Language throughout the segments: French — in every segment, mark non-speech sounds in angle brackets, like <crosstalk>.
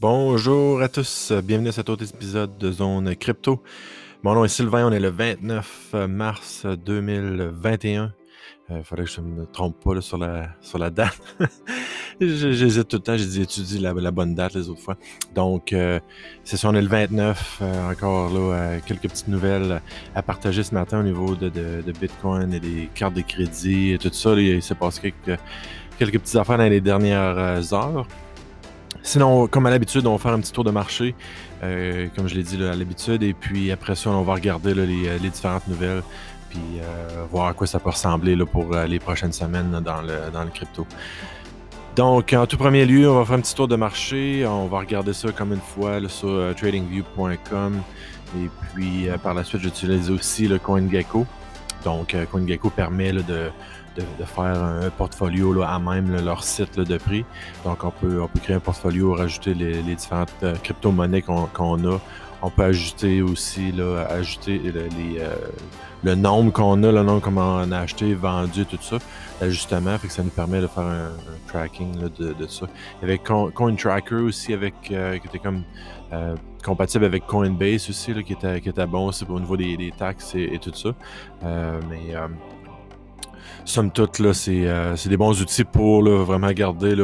Bonjour à tous, bienvenue à cet autre épisode de Zone Crypto. Mon nom est Sylvain, on est le 29 mars 2021. Il faudrait que je ne me trompe pas sur, la, sur la date. <laughs> J'hésite tout le temps, j'ai dit étudier la, bonne date les autres fois. Donc, euh, c'est ça, on est le 29. Euh, encore là, euh, quelques petites nouvelles à partager ce matin au niveau de, de, Bitcoin et des cartes de crédit et tout ça. il s'est passé quelques, quelques petites affaires dans les dernières heures. Sinon, comme à l'habitude, on va faire un petit tour de marché, euh, comme je l'ai dit à l'habitude, et puis après ça, on va regarder euh, les, différentes nouvelles, puis euh, voir à quoi ça peut ressembler pour les prochaines semaines dans, le, crypto. Donc, en tout premier lieu, on va faire un petit tour de marché. On va regarder ça comme une fois sur tradingview.com. Et puis, par la suite, j'utilise aussi le CoinGecko. Donc, CoinGecko permet de, de, faire un portfolio là, à même leur site de prix. Donc, on peut, on peut créer un portfolio, rajouter les, différentes euh, crypto-monnaies qu'on a. On peut ajouter aussi, là, ajouter les, euh, le nombre qu'on a, le nombre qu'on a acheté, vendu, tout ça, l'ajustement, fait que ça nous permet de faire un, tracking de, ça. Avec CoinTracker aussi, avec euh, qui était comme compatible avec Coinbase aussi, qui, était, qui bon aussi au niveau des, taxes et, et, tout ça. mais somme toute, là, euh, c'est, des bons outils pour vraiment garder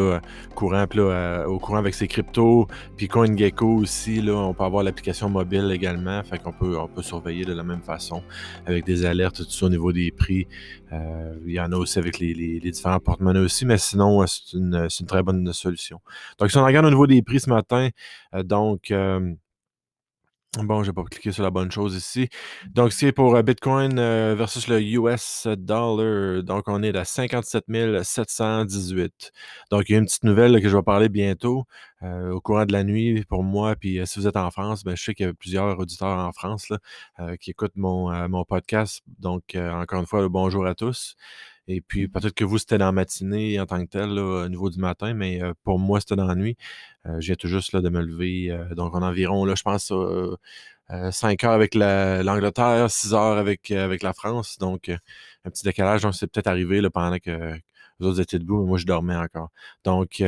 courant, euh, au courant avec ses cryptos. Puis CoinGecko aussi, on peut avoir l'application mobile également. Fait qu'on peut, on peut surveiller de la même façon avec des alertes, tout ça au niveau des prix. Euh, il y en a aussi avec les, différents porte-monnaies aussi, mais sinon, c'est une, une, très bonne solution. Donc, si on regarde au niveau des prix ce matin, donc Bon, je n'ai pas cliqué sur la bonne chose ici. Donc, c'est pour euh, Bitcoin euh, versus le US dollar. Donc, on est à 57 718. Donc, il y a une petite nouvelle que je vais parler bientôt euh, au courant de la nuit pour moi. Puis, si vous êtes en France, ben, je sais qu'il y a plusieurs auditeurs en France là, qui écoutent mon, mon podcast. Donc, encore une fois, le bonjour à tous. Et puis, peut-être que vous, c'était dans la matinée en tant que tel, au niveau du matin, mais pour moi, c'était dans la nuit. Euh, viens tout juste là, de me lever. donc, on a environ, là, je pense, 5 heures avec l'Angleterre, 6 heures avec, avec la France. Donc, un petit décalage. Donc, c'est peut-être arrivé là, pendant que vous autres étiez debout, mais moi, je dormais encore. Donc,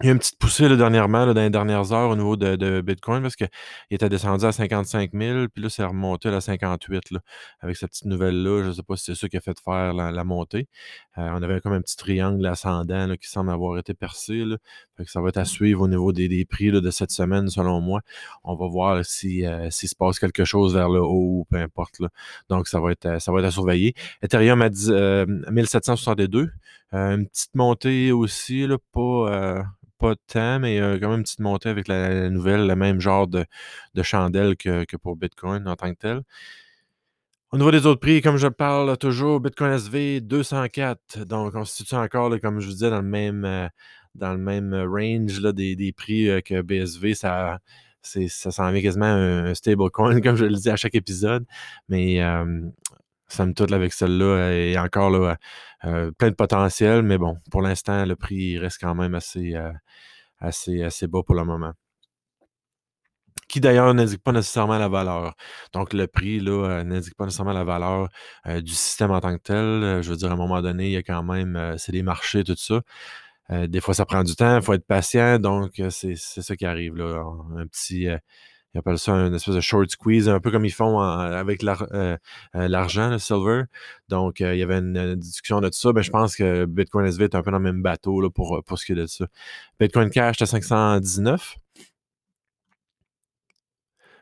il y a une petite poussée là, dernièrement, là, dans les dernières heures au niveau de, Bitcoin parce qu'il était descendu à 55 000, puis là, c'est remonté à 58 là, avec cette petite nouvelle-là. Je ne sais pas si c'est ça qui a fait faire la, montée. Euh, on avait comme un petit triangle ascendant qui semble avoir été percé. Fait que ça va être à suivre au niveau des, prix de cette semaine, selon moi. On va voir si euh, s'il se passe quelque chose vers le haut ou peu importe. Donc, ça va être ça va être à surveiller. Ethereum à 1762. Euh, une petite montée aussi, pas pas de temps, mais quand même une petite montée avec la, nouvelle, le même genre de, chandelle que, pour Bitcoin en tant que tel. Au niveau des autres prix, comme je parle toujours, Bitcoin SV 204. Donc, on se situe encore, comme je vous disais, dans le même, euh, dans le même range là, des, prix euh, que BSV. Ça, ça s'en vient quasiment un, stablecoin, <laughs> comme je le dis à chaque épisode. Mais ça me toute avec celle-là et encore là, euh, plein de potentiel, mais bon, pour l'instant, le prix reste quand même assez, euh, assez, assez bas pour le moment. Qui d'ailleurs n'indique pas nécessairement la valeur. Donc, le prix euh, n'indique pas nécessairement la valeur du système en tant que tel. Je veux dire, à un moment donné, il y a quand même, c'est des marchés, tout ça. des fois, ça prend du temps, il faut être patient. Donc, c'est ça qui arrive là. Un petit ils ça une espèce de short squeeze, un peu comme ils font avec euh, euh, l'argent, le silver. Donc, euh, il y avait une, discussion de ça. mais ben, je pense que Bitcoin SV est un peu dans le même bateau là, pour, pour ce qui est de ça. Bitcoin Cash à 519.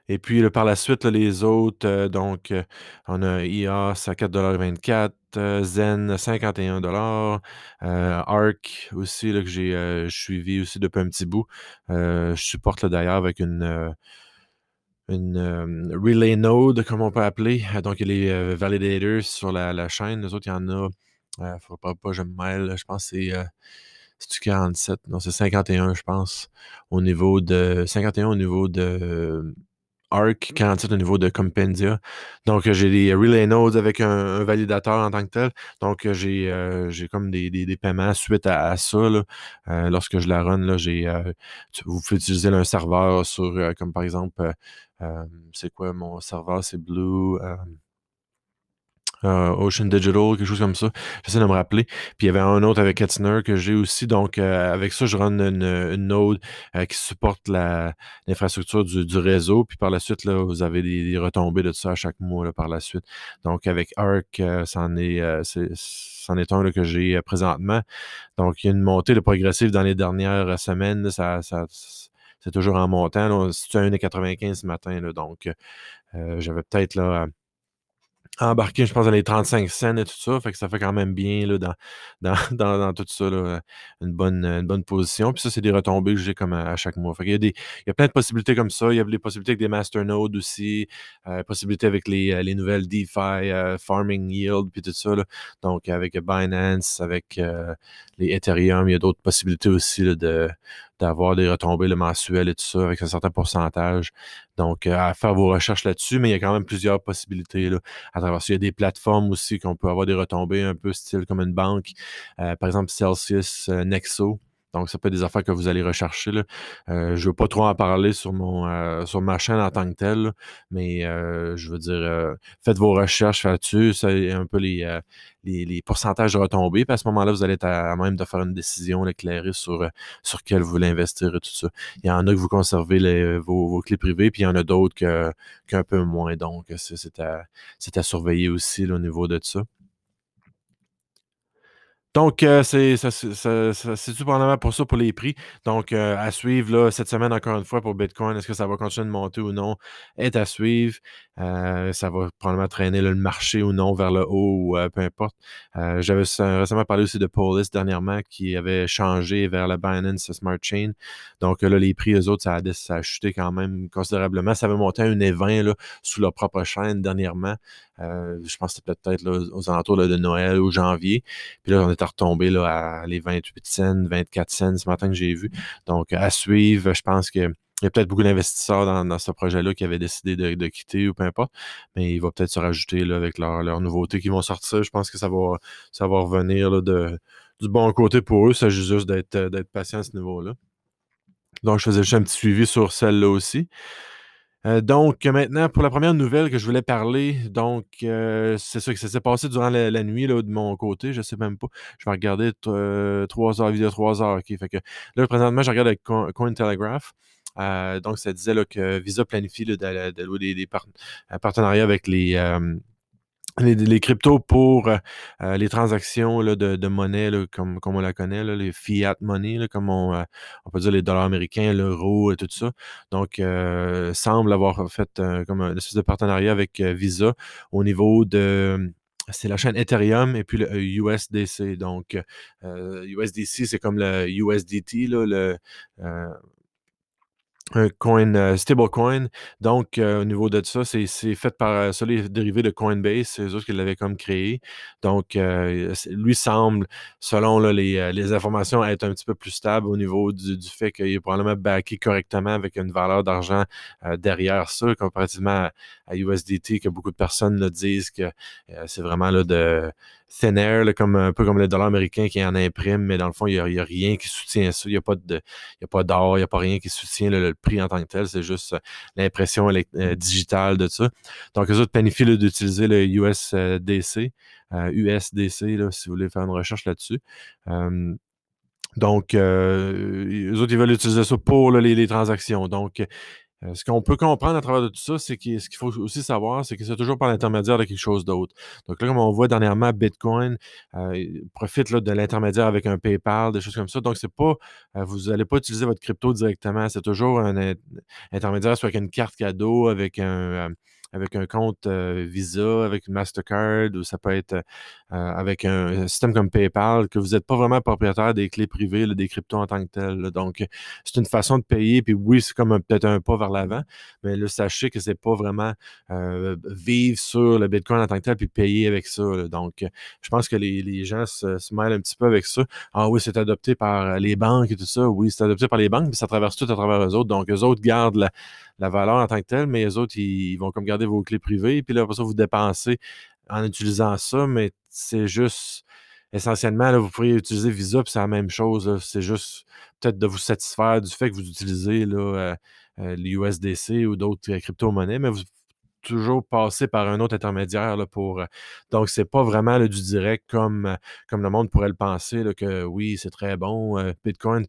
Et puis par la suite, les autres, donc on a IAS à 4,24 Zen 51 Arc aussi, là, que j'ai suivi aussi depuis un petit bout. je supporte d'ailleurs avec une une euh, relay node, comme on peut appeler. Euh, donc, il y a les euh, validators sur la, chaîne. Les autres, il y en a. Il ne faut pas que je me mêle. Je pense que c'est. c'est 47? Non, c'est 51, je pense. Au niveau de. 51 au niveau de. Arc, 47 au niveau de Compendia. Donc, j'ai des relay nodes avec un, validateur en tant que tel. Donc, j'ai comme des, des, paiements suite à, ça. lorsque je la run, là, vous pouvez utiliser un serveur sur, comme par exemple, c'est quoi mon serveur? C'est Blue. euh, Ocean Digital, quelque chose comme ça. J'essaie de me rappeler. Puis il y avait un autre avec Ketzner que j'ai aussi. Donc, euh, avec ça, je run une, node euh, qui supporte l'infrastructure du, réseau. Puis par la suite, là, vous avez des, retombées de ça à chaque mois par la suite. Donc, avec Arc, c'en est, est, un que j'ai présentement. Donc, il y a une montée de progressive dans les dernières semaines. ça, c'est toujours en montant. C'est 1,95 ce matin. Là, donc, j'avais peut-être là embarqué, je pense, dans les 35 cents et tout ça. Fait que ça fait quand même bien là, <laughs> dans, dans, dans, tout ça, là, une, bonne, une bonne position. Puis ça, c'est des retombées que j'ai comme à, chaque mois. Fait y a des, il y a plein de possibilités comme ça. Il y a des possibilités avec des masternodes aussi, euh, possibilités avec les, euh, les nouvelles DeFi, euh, Farming Yield, puis tout ça. Là. Donc, avec Binance, avec euh, les Ethereum, il y a d'autres possibilités aussi là, de, d'avoir des retombées le mensuel et tout ça avec un certain pourcentage. Donc, euh, à faire vos recherches là-dessus, mais il y a quand même plusieurs possibilités à travers ça. Il y a des plateformes aussi qu'on peut avoir des retombées un peu style comme une banque, euh, par exemple Celsius, euh, Nexo. Donc, ça peut être des affaires que vous allez rechercher. Là. Euh, je ne veux pas trop en parler sur, mon, euh, sur ma chaîne en tant que telle, mais euh, je veux dire, faites vos recherches là-dessus. C'est un peu les, les, pourcentages de retombées. Puis à ce moment-là, vous allez être à, même de faire une décision éclairée sur, sur quelle vous voulez investir et tout ça. Il y en a que vous conservez vos, clés privées, puis il y en a d'autres qu'un peu moins. Donc, c'est à, à, surveiller aussi au niveau de ça. Donc, euh, c'est probablement pour ça, pour les prix. Donc, euh, à suivre cette semaine, encore une fois, pour Bitcoin, est-ce que ça va continuer de monter ou non, est à suivre. Euh, ça va probablement traîner le marché ou non vers le haut ou peu importe. J'avais récemment parlé aussi de Polis dernièrement qui avait changé vers la Binance Smart Chain. Donc, là, les prix, eux autres, ça a, chuté quand même considérablement. Ça avait monté à 1,20 là, sous leur propre chaîne dernièrement. je pense que c'était peut-être aux alentours de Noël ou janvier. Puis là, on est retombé là, à les 28 cents, 24 cents ce matin que j'ai vu. Donc, à suivre, je pense que il y a peut-être beaucoup d'investisseurs dans, ce projet-là qui avaient décidé de, quitter ou peu importe, mais il va peut-être se rajouter là, avec leurs nouveautés qui vont sortir. Je pense que ça va, revenir du bon côté pour eux. Ça juste d'être patient à ce niveau-là. Donc, je faisais juste un petit suivi sur celle-là aussi. Euh, donc, maintenant, pour la première nouvelle que je voulais parler, donc, euh, c'est ça que ça s'est passé durant la, nuit de mon côté. Je sais même pas. Je vais regarder euh, trois heures, vidéo trois heures. OK. Là, présentement, je regarde avec Cointelegraph. Donc, ça disait que Visa planifie de, des, des partenariats avec les les, cryptos pour euh, euh, les transactions de, monnaie, comme, comme on la connaît, les fiat money, comme on, euh, on, peut dire les dollars américains, l'euro et tout ça. Donc, semble avoir fait comme un espèce de partenariat avec Visa au niveau de c'est la chaîne Ethereum et puis le USDC. Donc, USDC, c'est comme le USDT, là, le, un coin, euh, stablecoin. Donc, euh, au niveau de ça, c'est fait par euh, ça, les dérivés de Coinbase, c'est eux qui l'avaient comme créé. Donc, lui semble, selon les, les, informations, être un petit peu plus stable au niveau du, du fait qu'il est probablement backé correctement avec une valeur d'argent derrière ça, comparativement à, USDT, que beaucoup de personnes disent que c'est vraiment là, de thin comme, un peu comme le dollar américain qui en imprime, mais dans le fond, il n'y a, rien qui soutient ça. Il n'y a pas d'or, il n'y a pas rien qui soutient le, prix en tant que tel. C'est juste euh, l'impression euh, digitale de ça. Donc, eux autres planifient d'utiliser le USDC, USDC, euh, si vous voulez faire une recherche là-dessus. donc, eux autres, ils veulent utiliser ça pour les, les, transactions. Donc, euh, ce qu'on peut comprendre à travers de tout ça, c'est que ce qu'il faut aussi savoir, c'est que c'est toujours par l'intermédiaire de quelque chose d'autre. Donc là, comme on voit dernièrement, Bitcoin euh, profite de l'intermédiaire avec un PayPal, des choses comme ça. Donc, c'est pas, euh, vous n'allez pas utiliser votre crypto directement. C'est toujours un intermédiaire, soit avec une carte cadeau, avec un avec un compte Visa, avec Mastercard, ou ça peut être avec un, système comme PayPal, que vous n'êtes pas vraiment propriétaire des clés privées, des cryptos en tant que tel. Donc, c'est une façon de payer. Puis oui, c'est comme peut-être un pas vers l'avant, mais là, sachez que c'est pas vraiment vivre sur le Bitcoin en tant que tel puis payer avec ça. Donc, je pense que les, gens se, mêlent un petit peu avec ça. Ah oui, c'est adopté par les banques et tout ça. Oui, c'est adopté par les banques, mais ça traverse tout à travers eux autres. Donc, eux autres gardent la, valeur en tant que telle, mais les autres, ils, vont comme garder vos clés privées, puis là, après ça, vous dépensez en utilisant ça, mais c'est juste essentiellement, là, vous pourriez utiliser Visa, puis c'est la même chose. C'est juste peut-être de vous satisfaire du fait que vous utilisez là, euh, euh, l'USDC ou d'autres crypto-monnaies, mais vous toujours passer par un autre intermédiaire là, pour. Euh, donc, c'est pas vraiment du direct comme, euh, comme le monde pourrait le penser, que oui, c'est très bon. Bitcoin,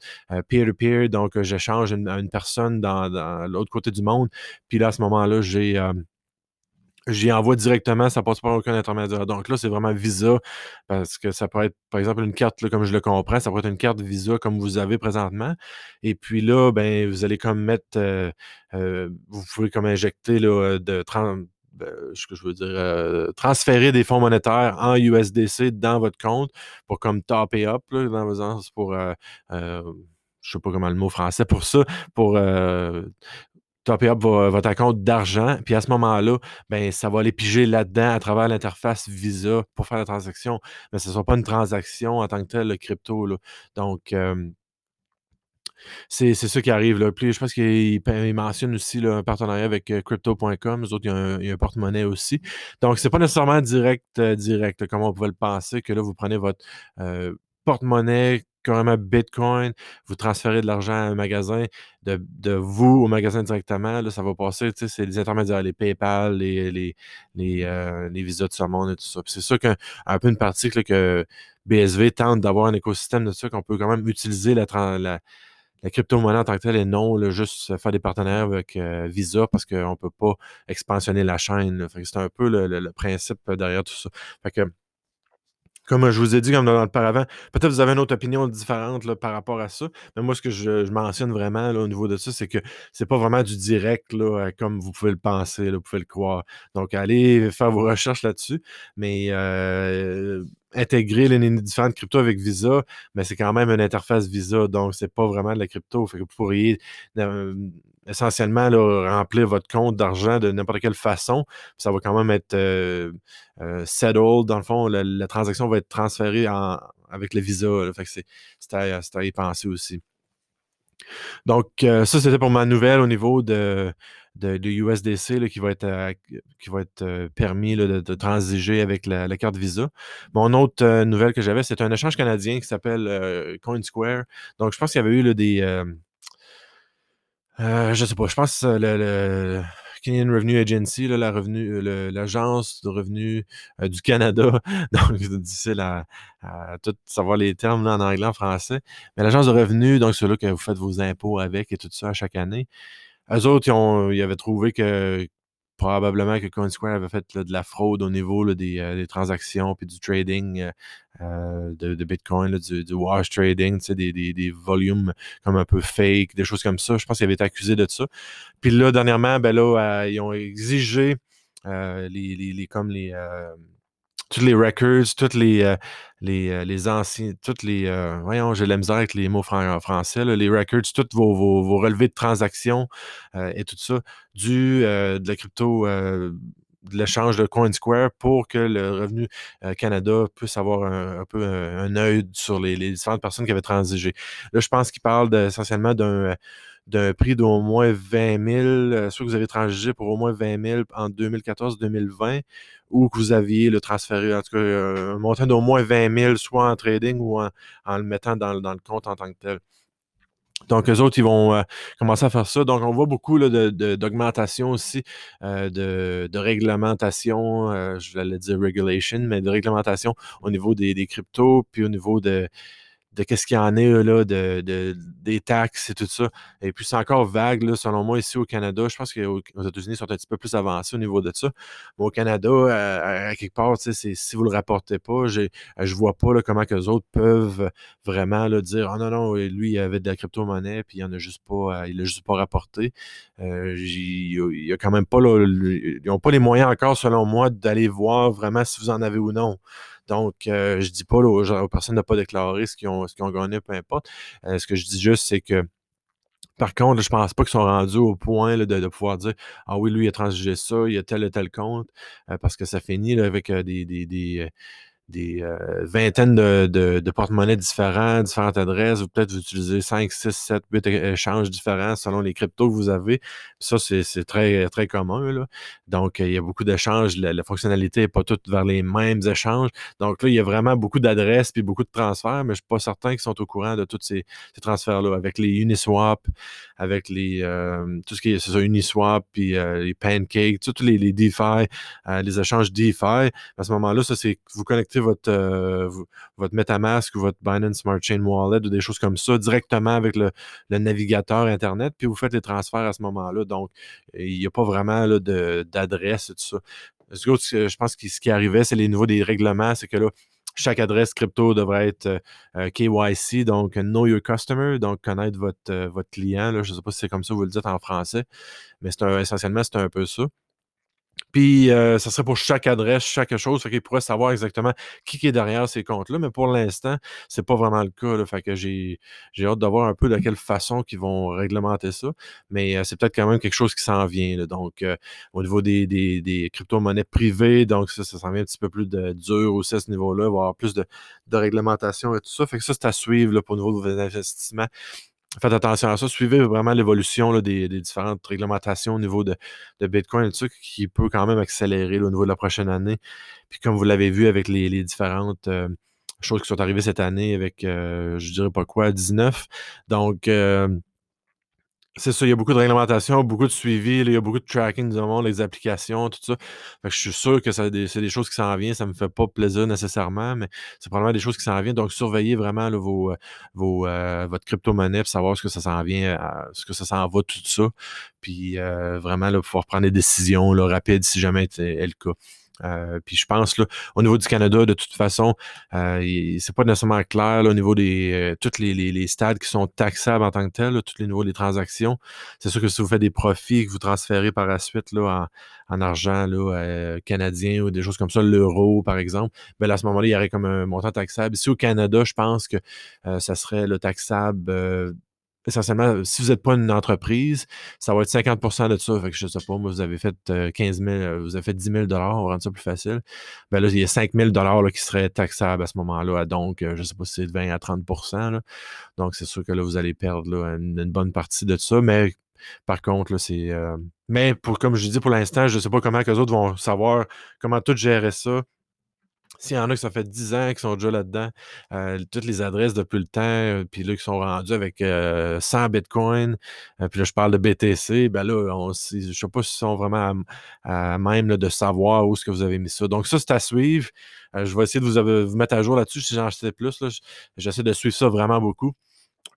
peer-to-peer, donc j'échange une, une personne dans, dans l'autre côté du monde. Puis là, à ce moment-là, j'ai j'y envoie directement, ça passe pas aucun intermédiaire. Donc là, c'est vraiment Visa, parce que ça peut être, par exemple, une carte, comme je le comprends, ça peut être une carte Visa comme vous avez présentement. Et puis là, ben, vous allez comme mettre, euh, euh, vous pouvez comme injecter là, de ben, ce que je veux dire, euh, transférer des fonds monétaires en USDC dans votre compte pour comme top up, là, dans vos sens, pour je sais pas comment le mot français pour ça, pour topper up votre compte d'argent, puis à ce moment-là, ben, ça va aller piger là-dedans à travers l'interface Visa pour faire la transaction. Mais ce ne sera pas une transaction en tant que telle, le crypto. Là. Donc, c'est ça qui arrive. Là. Puis je pense qu'il mentionne aussi un partenariat avec euh, crypto.com. Nous autres, il y a un, porte-monnaie aussi. Donc, c'est pas nécessairement direct, euh, direct, comme on pouvait le penser, que là, vous prenez votre euh, porte-monnaie carrément Bitcoin, vous transférez de l'argent à un magasin, de, vous au magasin directement, là, ça va passer, tu sais, c'est les intermédiaires, les PayPal, les, les, les, euh, les visas de ce monde et tout ça. c'est sûr qu'un peu une partie que BSV tente d'avoir un écosystème de ça, qu'on peut quand même utiliser la, crypto-monnaie en tant que telle et non juste faire des partenaires avec euh, Visa parce qu'on ne peut pas expansionner la chaîne. C'est un peu le, le, principe derrière tout ça. Fait que, comme je vous ai dit, comme dans le paravent, peut-être vous avez une autre opinion différente par rapport à ça. Mais moi, ce que je, mentionne vraiment au niveau de ça, c'est que c'est pas vraiment du direct là, comme vous pouvez le penser, vous pouvez le croire. Donc, allez faire vos recherches là-dessus. Mais euh, intégrer les différentes cryptos avec Visa, mais c'est quand même une interface Visa, donc c'est pas vraiment de la crypto. Vous pourriez euh, essentiellement remplir votre compte d'argent de n'importe quelle façon. Ça va quand même être euh, euh, settled. Dans le fond, la, transaction va être transférée avec le Visa. Que c'est à, y penser aussi. Donc, ça, c'était pour ma nouvelle au niveau de, USDC qui va être, euh, euh, permis de, transiger avec la, carte Visa. Mon autre euh, nouvelle que j'avais, c'est un échange canadien qui s'appelle CoinSquare. Donc, je pense qu'il y avait eu des. Je sais pas, je pense le, le Canadian Revenue Agency, la revenu, l'agence de revenus du Canada. <laughs> Donc, c'est difficile à, tout savoir les termes en anglais, en français. Mais l'agence de revenus, donc ceux-là que vous faites vos impôts avec et tout ça à chaque année. Eux autres, ils, ont, avaient trouvé que probablement que CoinSquare avait fait de la fraude au niveau euh, des, transactions puis du trading euh, euh, de, Bitcoin, du, wash trading, des, des, volumes comme un peu fake, des choses comme ça. Je pense qu'ils avaient été accusés de ça. Puis là, dernièrement, ben là, ils ont exigé les, les, comme les tous les records, toutes les, euh, les, euh, les anciens, toutes les. Euh, voyons, j'ai la misère avec les mots français, les records, toutes vos, vos, relevés de transactions et tout ça, du, de la crypto, de l'échange de CoinSquare pour que le Revenu Canada puisse avoir un, peu un, œil sur les, différentes personnes qui avaient transigé. Là, je pense qu'il parle essentiellement d'un d'un prix d'au moins 20 000, soit que vous avez transigé pour au moins 20 000 en 2014-2020, ou que vous aviez le transféré, en tout cas, euh, un montant d'au moins 20 000, soit en trading ou en, le mettant dans, le compte en tant que tel. Donc, eux autres, ils vont euh, commencer à faire ça. Donc, on voit beaucoup d'augmentation aussi, euh, de, réglementation, je vais dire regulation, mais de réglementation au niveau des cryptos, puis au niveau de, de qu'est-ce qu'il y en a là, de, des taxes et tout ça. Et puis c'est encore vague, là, selon moi, ici au Canada. Je pense qu'aux États-Unis, ils sont un petit peu plus avancés au niveau de ça. Mais au Canada, à, quelque part, si vous ne le rapportez pas, je ne vois pas comment les autres peuvent vraiment dire Ah non, non, lui, il avait de la crypto-monnaie, puis il n'en a juste pas, il l'a juste pas rapporté. Euh, il n'y a quand même pas, ils n'ont pas les moyens encore, selon moi, d'aller voir vraiment si vous en avez ou non. Donc, euh, je dis pas aux, personnes de ne pas déclarer ce qu'ils ont, gagné, peu importe. Euh, ce que je dis juste, c'est que par contre, je pense pas qu'ils sont rendus au point de, pouvoir dire Ah oui, lui, il a transigé ça, il a tel et tel compte, euh, parce que ça finit avec des, des euh, vingtaines de, de, porte-monnaies différents, différentes adresses. Ou peut-être vous utilisez 5, 6, 7, 8 échanges différents selon les cryptos que vous avez. ça, c'est très, très commun. Là. Donc, il y a beaucoup d'échanges. La, fonctionnalité n'est pas toute vers les mêmes échanges. Donc là, il y a vraiment beaucoup d'adresses puis beaucoup de transferts, mais je ne suis pas certain qu'ils sont au courant de tous ces, transferts-là. Avec les Uniswap, avec les euh, tout ce qui est, ça, Uniswap, puis euh, les Pancakes, tous les, les DeFi, les échanges DeFi. À ce moment-là, ça, c'est vous connectez votre, euh, votre MetaMask ou votre Binance Smart Chain Wallet ou des choses comme ça directement avec le, navigateur Internet, puis vous faites les transferts à ce moment-là. Donc, il n'y a pas vraiment d'adresse et tout ça. Je pense que ce qui arrivait, c'est les niveaux des règlements, c'est que là, chaque adresse crypto devrait être euh, euh, KYC, donc Know Your Customer, donc connaître votre, votre client. Je ne sais pas si c'est comme ça vous le dites en français, mais essentiellement, c'est un peu ça. Puis, euh, ça serait pour chaque adresse, chaque chose. Fait qu'il pourrait savoir exactement qui est derrière ces comptes-là. Mais pour l'instant, c'est pas vraiment le cas. Là, fait que j'ai, hâte de voir un peu de quelle façon ils vont réglementer ça. Mais euh, c'est peut-être quand même quelque chose qui s'en vient. Donc, euh, au niveau des, des, crypto-monnaies privées, donc ça, ça s'en vient un petit peu plus de dur aussi à ce niveau-là. Avoir plus de, réglementation et tout ça. Fait que ça, c'est à suivre pour le niveau de vos investissements faites attention à ça. Suivez vraiment l'évolution des, différentes réglementations au niveau de, Bitcoin et tout ça, qui peut quand même accélérer au niveau de la prochaine année. Puis comme vous l'avez vu avec les, différentes euh, choses qui sont arrivées cette année avec, je je dirais pas quoi, 19. Donc, euh, c'est ça, il y a beaucoup de réglementation, beaucoup de suivi, il y a beaucoup de tracking du monde, les applications, tout ça. je suis sûr que c'est des choses qui s'en viennent. Ça me fait pas plaisir nécessairement, mais c'est probablement des choses qui s'en viennent. Donc, surveillez vraiment vos, vos, euh, votre crypto-monnaie pour savoir ce que ça s'en vient, ce que ça s'en va, tout ça. Puis euh, vraiment là, pouvoir prendre des décisions là, rapides si jamais c'est le cas. Euh, puis je pense, là, au niveau du Canada, de toute façon, euh, c'est pas nécessairement clair au niveau des euh, tous les, les, stades qui sont taxables en tant que tels, tous les niveaux des transactions. C'est sûr que si vous faites des profits que vous transférez par la suite là, en, en argent là, euh, canadien ou des choses comme ça, l'euro par exemple, ben à ce moment-là, il y aurait comme un montant taxable. Ici au Canada, je pense que ça serait le taxable essentiellement, si vous n'êtes pas une entreprise, ça va être 50% de ça. Que je sais pas, moi, vous avez fait 15 000, euh, vous avez fait 10 000 on va rendre ça plus facile. Ben là, il y a 5 000 là, qui seraient taxables à ce moment-là. Donc, euh, je ne sais pas si c'est de 20 à 30% Donc, c'est sûr que là, vous allez perdre une, bonne partie de ça. Mais par contre, là, c'est. Euh, mais pour, comme je dis pour l'instant, je ne sais pas comment les autres vont savoir comment tout gérer ça s'il y en a qui ça fait 10 ans qui sont déjà là-dedans, euh, toutes les adresses depuis le temps, euh, puis là, qui sont rendus avec 100 euh, bitcoins, puis là, je parle de BTC, ben là, je ne sais pas s'ils sont vraiment à, même de savoir où est-ce que vous avez mis ça. Donc, ça, c'est à suivre. je vais essayer de vous, mettre à jour là-dessus si j'en sais plus. J'essaie de suivre ça vraiment beaucoup.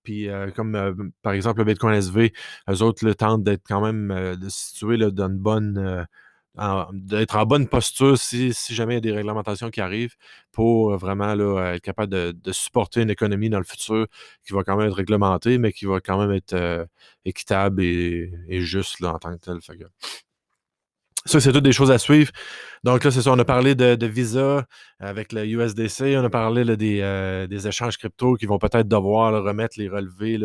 Puis, comme par exemple le Bitcoin SV, eux autres le tentent d'être quand même de se situer dans une bonne d'être en bonne posture si, jamais il y a des réglementations qui arrivent pour euh, vraiment là, être capable de, supporter une économie dans le futur qui va quand même être réglementée, mais qui va quand même être euh, équitable et, juste en tant que tel. Ça, c'est toutes des choses à suivre. Donc là, c'est ça, on a parlé de, Visa avec le USDC, on a parlé des, euh, échanges crypto qui vont peut-être devoir remettre les relevés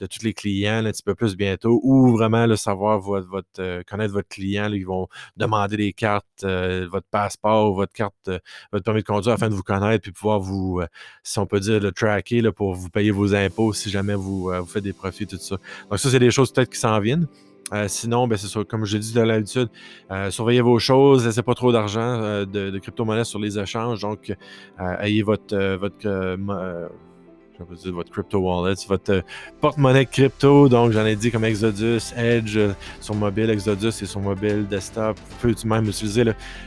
de tous les clients un petit peu plus bientôt, ou vraiment le savoir votre, votre euh, connaître votre client. ils vont demander des cartes, euh, votre passeport, votre carte, euh, votre permis de conduire afin de vous connaître, puis pouvoir vous, si on peut dire, le tracker pour vous payer vos impôts si jamais vous, vous faites des profits, tout ça. Donc ça, c'est des choses peut-être qui s'en viennent. sinon, ben, c'est ça, comme je dis de l'habitude, surveillez vos choses, laissez pas trop d'argent de, de crypto-monnaies sur les échanges. Donc, ayez votre, votre votre crypto wallet, votre euh, porte-monnaie crypto. Donc, j'en ai dit comme Exodus, Edge euh, sur mobile, Exodus et sur mobile, desktop. Vous pouvez même utiliser,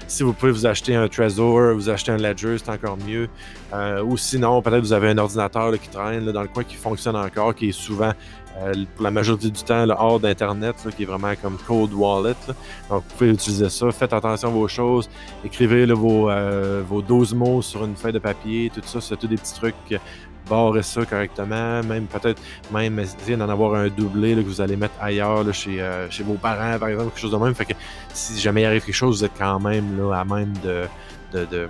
si vous pouvez vous acheter un Trezor, vous acheter un Ledger, c'est encore mieux. Euh, ou sinon, peut-être vous avez un ordinateur qui traîne dans le coin qui fonctionne encore, qui est souvent pour la majorité du temps hors d'Internet, qui est vraiment comme Code Wallet. Donc, vous pouvez utiliser ça. Faites attention à vos choses. Écrivez vos, vos 12 mots sur une feuille de papier. Tout ça, c'est tous des petits trucs barrer ça correctement, même peut-être même essayer d'en avoir un doublé que vous allez mettre ailleurs chez, euh, chez vos parents, par exemple, quelque chose de même. Fait que si jamais il arrive quelque chose, vous êtes quand même là, à même de, de, de,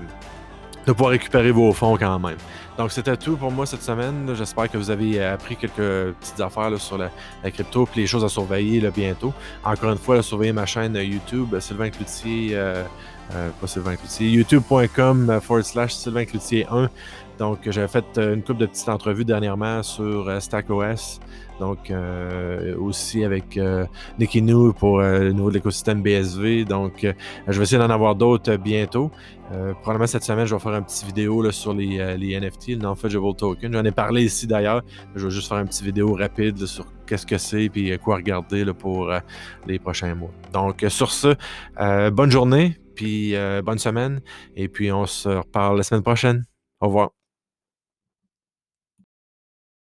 de pouvoir récupérer vos fonds quand même. Donc, c'était tout pour moi cette semaine. J'espère que vous avez appris quelques petites affaires sur la, crypto et les choses à surveiller là, bientôt. Encore une fois, surveillez ma chaîne YouTube, Sylvain Cloutier. Euh, pas Sylvain Cloutier. YouTube.com forward slash Sylvain Cloutier 1. Donc, j'avais fait une couple de petites entrevues dernièrement sur StackOS. Donc, euh, aussi avec euh, Nicky New pour euh, le niveau de l'écosystème BSV. Donc, je vais essayer d'en avoir d'autres bientôt. probablement cette semaine, je vais faire une petite vidéo sur les, les, NFT, le Non-Fungible Token. J'en ai parlé ici d'ailleurs. Je vais juste faire une petite vidéo rapide sur qu'est-ce que c'est et quoi regarder pour les prochains mois. Donc, sur ce, bonne journée, puis bonne semaine. Et puis, on se reparle la semaine prochaine. Au revoir.